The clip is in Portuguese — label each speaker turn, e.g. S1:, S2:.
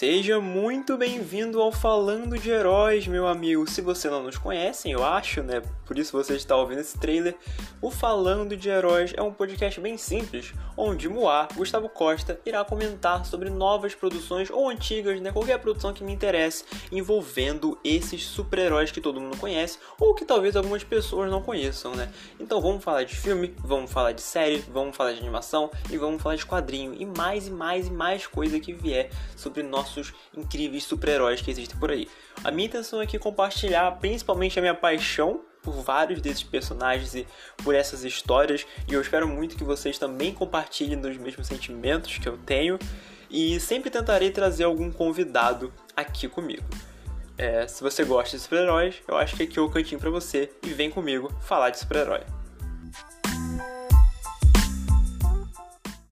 S1: Seja muito bem-vindo ao Falando de Heróis, meu amigo. Se você não nos conhece, eu acho, né? Por isso você está ouvindo esse trailer. O Falando de Heróis é um podcast bem simples, onde Moá, Gustavo Costa, irá comentar sobre novas produções ou antigas, né? Qualquer produção que me interesse envolvendo esses super-heróis que todo mundo conhece ou que talvez algumas pessoas não conheçam, né? Então vamos falar de filme, vamos falar de série, vamos falar de animação e vamos falar de quadrinho e mais e mais e mais coisa que vier sobre nós nossos incríveis super-heróis que existem por aí. A minha intenção aqui é compartilhar principalmente a minha paixão por vários desses personagens e por essas histórias, e eu espero muito que vocês também compartilhem dos mesmos sentimentos que eu tenho, e sempre tentarei trazer algum convidado aqui comigo. É, se você gosta de super-heróis, eu acho que aqui é o cantinho para você e vem comigo falar de super-herói.